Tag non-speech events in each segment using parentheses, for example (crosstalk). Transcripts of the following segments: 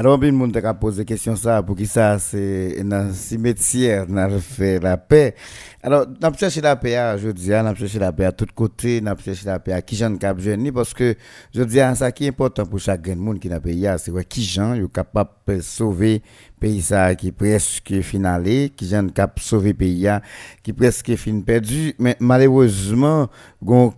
Alors, bien, monde a posé question ça, pour qui ça, c'est dans cimetière, on fait la paix. Alors, on a cherché la paix, je dis, on a cherché la paix à tous côtés, on a cherché la paix à qui j'en cap jeune, parce que, je dis, ça qui est important pour chaque monde qui n'a pays, c'est qui j'en est capable de sauver pays ça qui presque finalé, qui j'en cap sauver pays, qui presque fin perdu, mais malheureusement, gon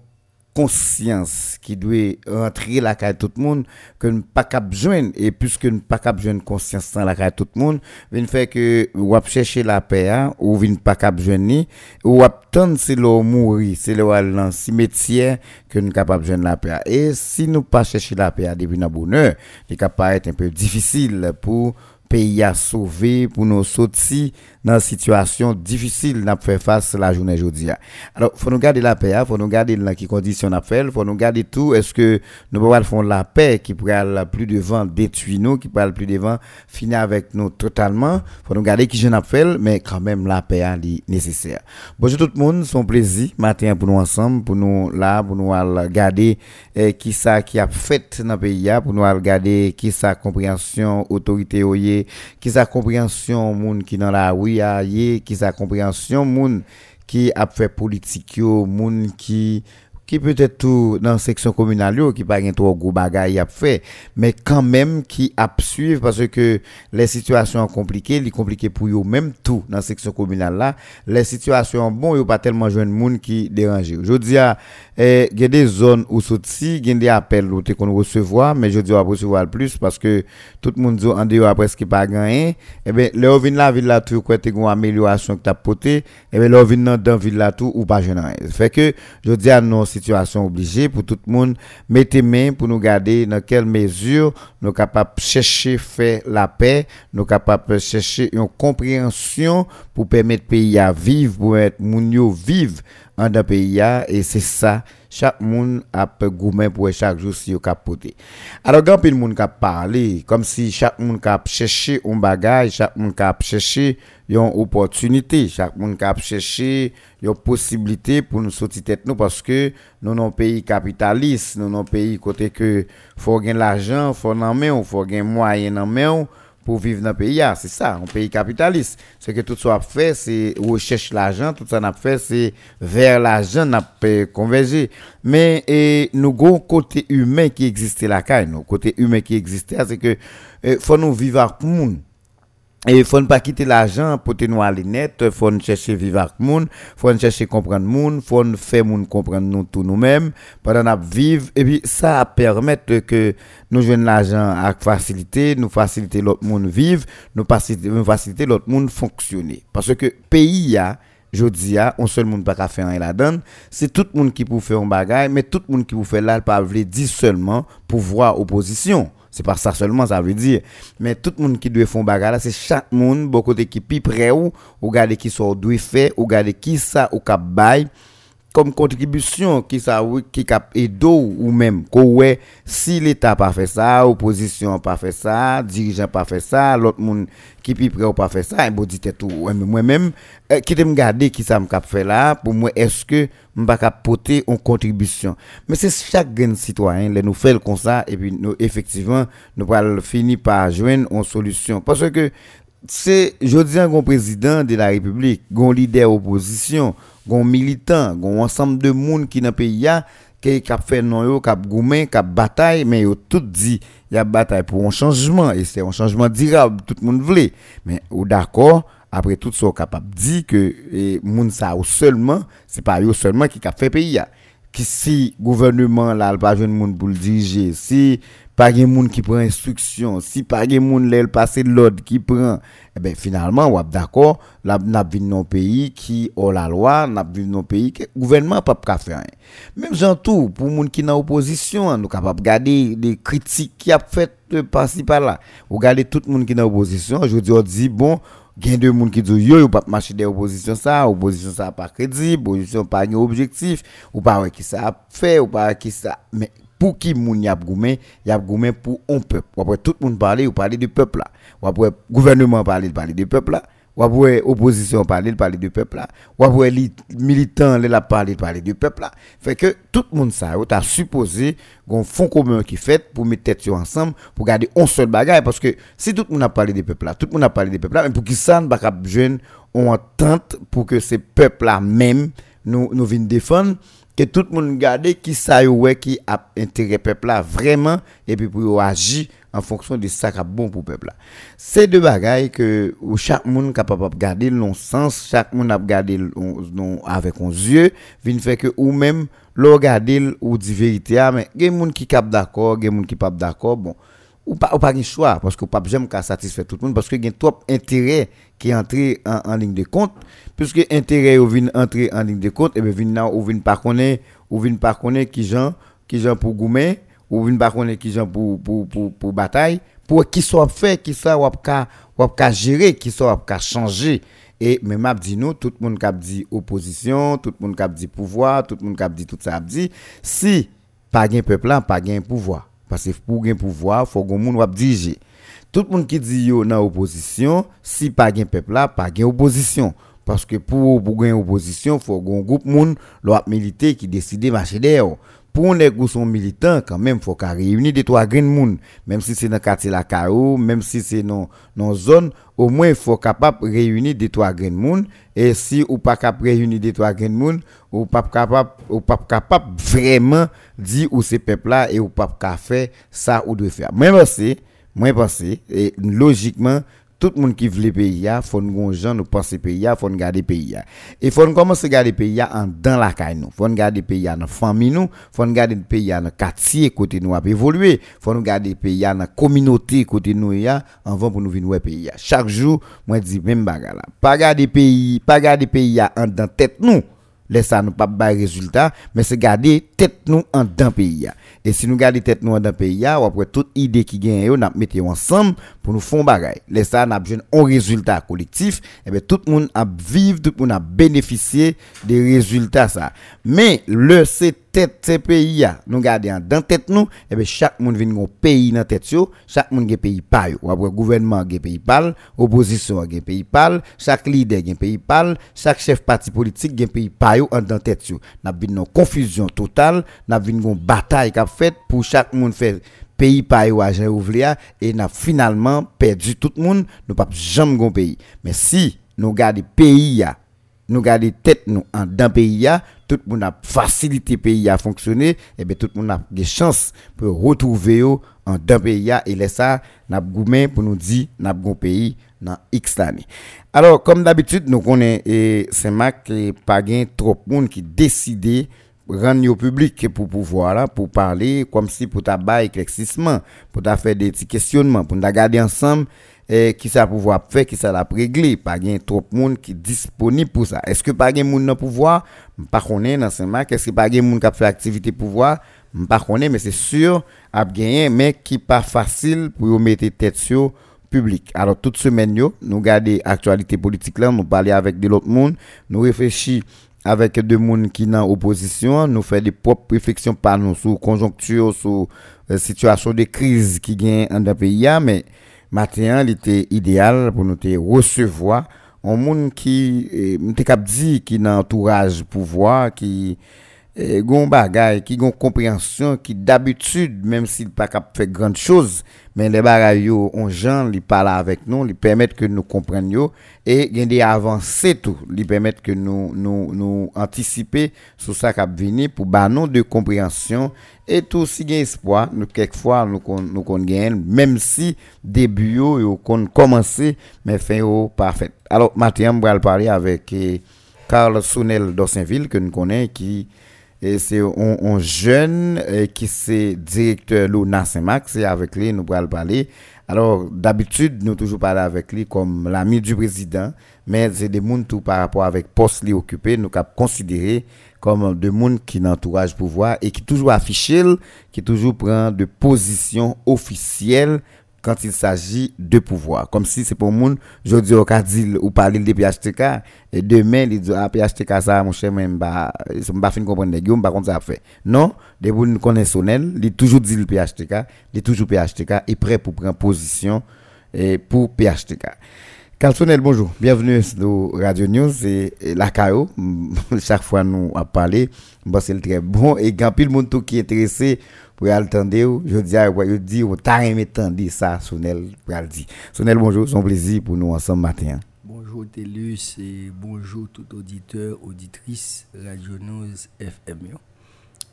conscience qui doit rentrer la carte tout le monde que ne pas cap joindre. Et puisque ne pas cap joindre conscience dans la carte tout le monde vient fait que ou chercher la paix hein, ou vient pas cap joindre ou attendre c'est le mourir c'est le dans cimetière que nous capable joindre la paix. Et si nous pas chercher la paix depuis notre bonheur il capable être un peu difficile pour pays à sauver pour nous sortir dans une situation difficile n'a faire face la journée aujourd'hui. Alors faut nous garder la paix, faut nous garder dans qui condition n'a fait, faut nous garder tout est-ce que nous pouvons faire la paix qui pourrait plus devant détruire nous, qui pourrait plus devant finir avec nous totalement, faut nous garder qui je n'a fait mais quand même la paix est nécessaire. Bonjour tout le monde, son plaisir matin pour nous ensemble pour nous là pour nous regarder eh, qui ça qui a fait dans le pays pour nous regarder qui ça compréhension autorité ki sa komprensyon moun ki nan la ouya ye, ki sa komprensyon moun ki ap fè politik yo, moun ki qui peut-être tout dans la section communale qui pas un trop gros bagaille a fait mais quand même qui a suivre parce que les situations compliquées les compliqué pour eux même tout dans la section communale là les situations bon a pas tellement de monde qui dérange. Je dis il y a des zones où sorti il y a des appels qu'on recevoir mais je dis on recevoir plus parce que tout le monde dit en dehors presque pas gagné et eh ben leur vinn la ville là tout quoi une amélioration que tu as porté et eh ben leur vinn dans ville là tout ou pas rien fait que je dis à situation obligée pour tout le monde. Mettre main pour nous garder dans quelle mesure nous capables de chercher la paix, nous capables de chercher une compréhension pour permettre pays à vivre, pour mettre moun vivre en un pays et c'est ça chaque monde a gourmet pour chaque jour si au capoté. Alors quand le monde a parlé comme si chaque monde a cherché un bagage, chaque monde a cherché une opportunité, chaque monde a cherché une possibilité pour nous sortir tête nous parce que nous sommes un pays capitaliste, nous sommes un pays côté que faut gagner l'argent, faut en faut gagner moyen en pour vivre dans le pays. C'est ça, un pays capitaliste. Ce que tout ça a fait, c'est recherche l'argent, tout ça a fait, c'est vers l'argent, n'a converger. Mais et, nous avons côté humain qui existait là, nous côté humain qui existait, c'est que il faut nous vivre avec le monde. Et il faut pas quitter l'argent pour te aller net, il faut chercher vivre avec monde, faut chercher comprendre monde, faut faire monde comprendre nous tout nous-mêmes, pendant nous vivre et puis ça permet que nous jouions l'argent avec facilité, nous faciliter l'autre monde vivre, nous faciliter l'autre monde fonctionner. Parce que pays a je dis, on seul monde pas faire un la donne, c'est tout le monde qui peut faire un bagage, mais tout le monde qui peut faire là, pas dire seulement pouvoir opposition. C'est pas ça seulement, ça veut dire. Mais tout le monde qui doit faire bagarre, c'est chaque monde, beaucoup qui prêt ou, ou garder qui sont doit faire, ou garder qui ça, ou cap bail comme contribution qui ça qui cap edo ou même que si l'état pas fait ça opposition pas fait ça dirigeant pas fait ça l'autre monde qui pi prêt pas fait ça et bon dit tout moi même euh, qui me garder qui ça me cap fait là pour moi est-ce que m'pas cap porter une contribution? Mais c'est chaque citoyen les nous fait comme ça et puis nous effectivement nous va finir par joindre une solution. Parce que c'est je dis un président de la République un leader opposition gon militant, gon ensemble de monde qui dans pays qui a fait non yo, qui a goumé, bataille, mais yo tout dit, y a bataille pour un changement et c'est un changement durable, tout le monde voulait. Mais ou d'accord, après tout ça capable dit que et moun ça ou seulement, c'est pas yo seulement qui a fait pays. Qui si gouvernement là pas monde pour le diriger, si pas de monde qui prend instruction, si pas de monde là passer l'ordre qui prend, eh ben finalement on d'accord, là n'a dans nos pays qui ont la loi, n'a dans nos pays que gouvernement pas pas faire. Même gens tout pour monde qui dans opposition, nous capable garder des critiques qui a fait par là. Ou garder tout le monde qui dans opposition, je dis on dit bon gen de monde qui dit yo yo pas marcher des oppositions ça opposition ça pas crédible opposition pas un objectif ou pas qui ça fait ou pas qui ça mais pour qui moun y a goumé, y a goumé pour un peuple. Après tout le monde parler ou parler du peuple là. Ou après gouvernement parler parler du peuple là. Ou après opposition parler parler du peuple là ou après militant les la parler parler du peuple là fait que tout le monde ça tu as supposé qu'on fond commun qui fait pour mettre tête ensemble pour garder un seul bagage parce que si tout le monde a parlé du peuple là tout le monde a parlé du peuple là mais pour qui ça ne pas jeune on entente pour que ces peuples là même nous nous viennent défendre que tout le monde garde qui ça qui a intérêt peuple là vraiment et puis pour agir en fonction de ça qui est bon pour le peuple. C'est deux bagailles que chaque monde est capable de garder le sens, chaque monde a gardé avec un yeux, vient fait que ou même le regarder ou dit vérité, mais il y a des gens qui sont d'accord, des gens qui sont pas d'accord, bon, ou pas, ou pas choix, parce que pas jamais satisfaire tout le monde, parce que y a trop intérêt qui entre en, en, ligne de compte, puisque intérêt ou vient entrer en ligne de compte, et bien vient ou vient pas connaître, ou vient connaître qui gens, qui gens pour goumer, ou vinn pas connaître qui gens pour pour pour pour bataille pour qui soit fait qui soit ou ka ou ka gérer qui soit ka changer et même m'a dit tout le monde qui dit opposition tout le monde qui dit pouvoir tout le monde qui dit tout ça dit si pas gain peuple pas gain pouvoir. Parce que pour gain pouvoir faut que monde ou diriger tout le monde qui dit yo dans opposition si pas gain peuple pas gain opposition parce que pour pour gagner opposition faut un groupe monde l'op militer qui décide marcher derrière pour les qui militants, quand même, faut qu'on réunisse des trois grains monde, même si c'est dans le quartier la Caro, même si c'est dans nos zone, au moins faut capable réunir des trois grains monde. Et si ou pas capable réunir des trois grains monde, ou pas capable, ou pas capable vraiment dire où ces peuple là et ou pas capable faire ça ou de faire. Moi penser, moi penser, et logiquement, tout le monde qui veut le pays, il faut nous gens nous pays, il faut nous garder pays. Et faut nous commencer à garder pays en dans la caille nous. Faut nous garder pays dans famille nous, faut nous garder pays dans quartier côté nous a évoluer, faut nous garder pays dans communauté côté nous ya avant pour nous venir pays. Chaque jour, moi dis même bagarre. Pas garder pays, pas garder pays en dans tête nous laisse ça nous pas de résultat mais c'est garder tête nous en dans pays et si nous garder tête nous dans pays ou après toute idée qui gagne on mettre ensemble pour nous faire bagaille laisse ça n'a un résultat collectif et bien tout le monde a vivre tout le monde a bénéficié des résultats ça mais le c'est tête ces pays nous garder dans tête nous et bien chaque monde vient un pays dans tête chaque monde a pays pas ou après gouvernement a pays pas opposition a pays chaque leader a pays chaque chef parti politique a pays pas en dans tête yo. N'a une confusion totale n'a une bataille fait pour chaque monde faire pays pas yo agent ouvrier et n'a finalement perdu tout le monde nous pas jamais gon pays mais si nous garder pays nous garder tête nous en dans pays tout le monde a facilité pays à fonctionner et eh bien tout le monde a des chances pour retrouver en dans pays et laisser ça n'a pour nous dire n'a bon pays dans X années. Alors, comme d'habitude, nous connaissons et pas trop de monde qui décide rendre au public pour pouvoir là, pour parler comme si pour ta éclaircissement, pour ta faire des petits questionnements, pour nous garder ensemble qui ça pouvoir faire, qui ça la régler, pas gain trop de monde qui disponible pour ça. Est-ce que pas gain monde dans pouvoir? Pas connaît dans Saint-Marc, est-ce que pas gain monde qui fait activité pouvoir? Pas mais c'est sûr a gagné mais qui pas facile pour mettre tête sur public. Alors, toute semaine, nous garder actualité politique là, nous parler avec de l'autre monde, nous réfléchir avec des gens qui sont en opposition, nous faire des propres réflexions par nous sur conjoncture, sur euh, situation de crise qui gagne dans le pays, mais maintenant, il était idéal pour nous recevoir. Un monde qui, nous dit, qui dans entourage pouvoir, qui gon bagay qui gon compréhension qui d'habitude même s'il pas cap faire grande chose mais les bagay yo on gens li parle avec nous li permettent que nous comprenions et gen des avancées tout li permettent que nous nous nous anticiper sur ça cap venir pour ba de compréhension et tout si gen espoir nous quelquefois nous kon même si début yo yo kon mais fin yo parfait alors maintenant on va avec eh, Carl Sounel d'Ossainville que nous connaissons qui et c'est un, jeune euh, qui c'est directeur de Saint-Max, c'est avec lui nous pourrons parler. Alors, d'habitude, nous toujours parler avec lui comme l'ami du président, mais c'est des gens tout par rapport avec poste lui occupé, nous avons considéré comme des gens qui n'entourage pouvoir et qui toujours affichent, qui toujours prend de position officielle quand il s'agit de pouvoir. Comme si c'est pour monde, je dis au dit ou parler de PHTK, et demain, il dit, ah, PHTK, ça, mon cher, même, bah, je pas fin comprendre, Guillaume, par contre, ça fait. Non, des gens connaissent il toujours dit le PHTK, il toujours PHTK, est prêt pour prendre position, et pour PHTK. Calsonel, bonjour. Bienvenue sur Radio News et, la CAO. (laughs) Chaque fois nous a parlé, c'est très bon et quand le monde qui est intéressé pour attendre, je dis je dis on t'a aimé ça Sonel pour dire. Sonel, bonjour, c'est un plaisir pour nous ensemble matin. Bonjour Télus et bonjour tout auditeur, auditrice Radio News FM.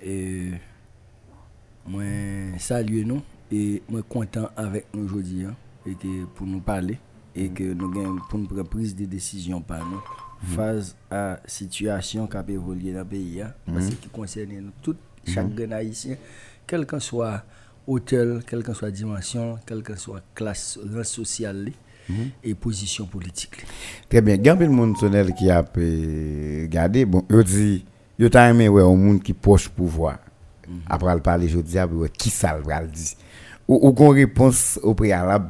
Et moi salut nous et moi content avec nous aujourd'hui hein, pour nous parler et que nous avons pour une prise de décision par nous mhm. face à la situation qui a évolué dans le pays, hein, parce mhm. qui concerne tout, chaque mm haïtien, quel que soit hôtel, quelle que soit dimension, quelle que soit classe sociale et position politique. Très bien. Il y a monde qui a regardé, bon, il dit, il y a un monde qui poche pouvoir. Après, il parle, je dis, qui ça le dit Ou qu'on réponse au préalable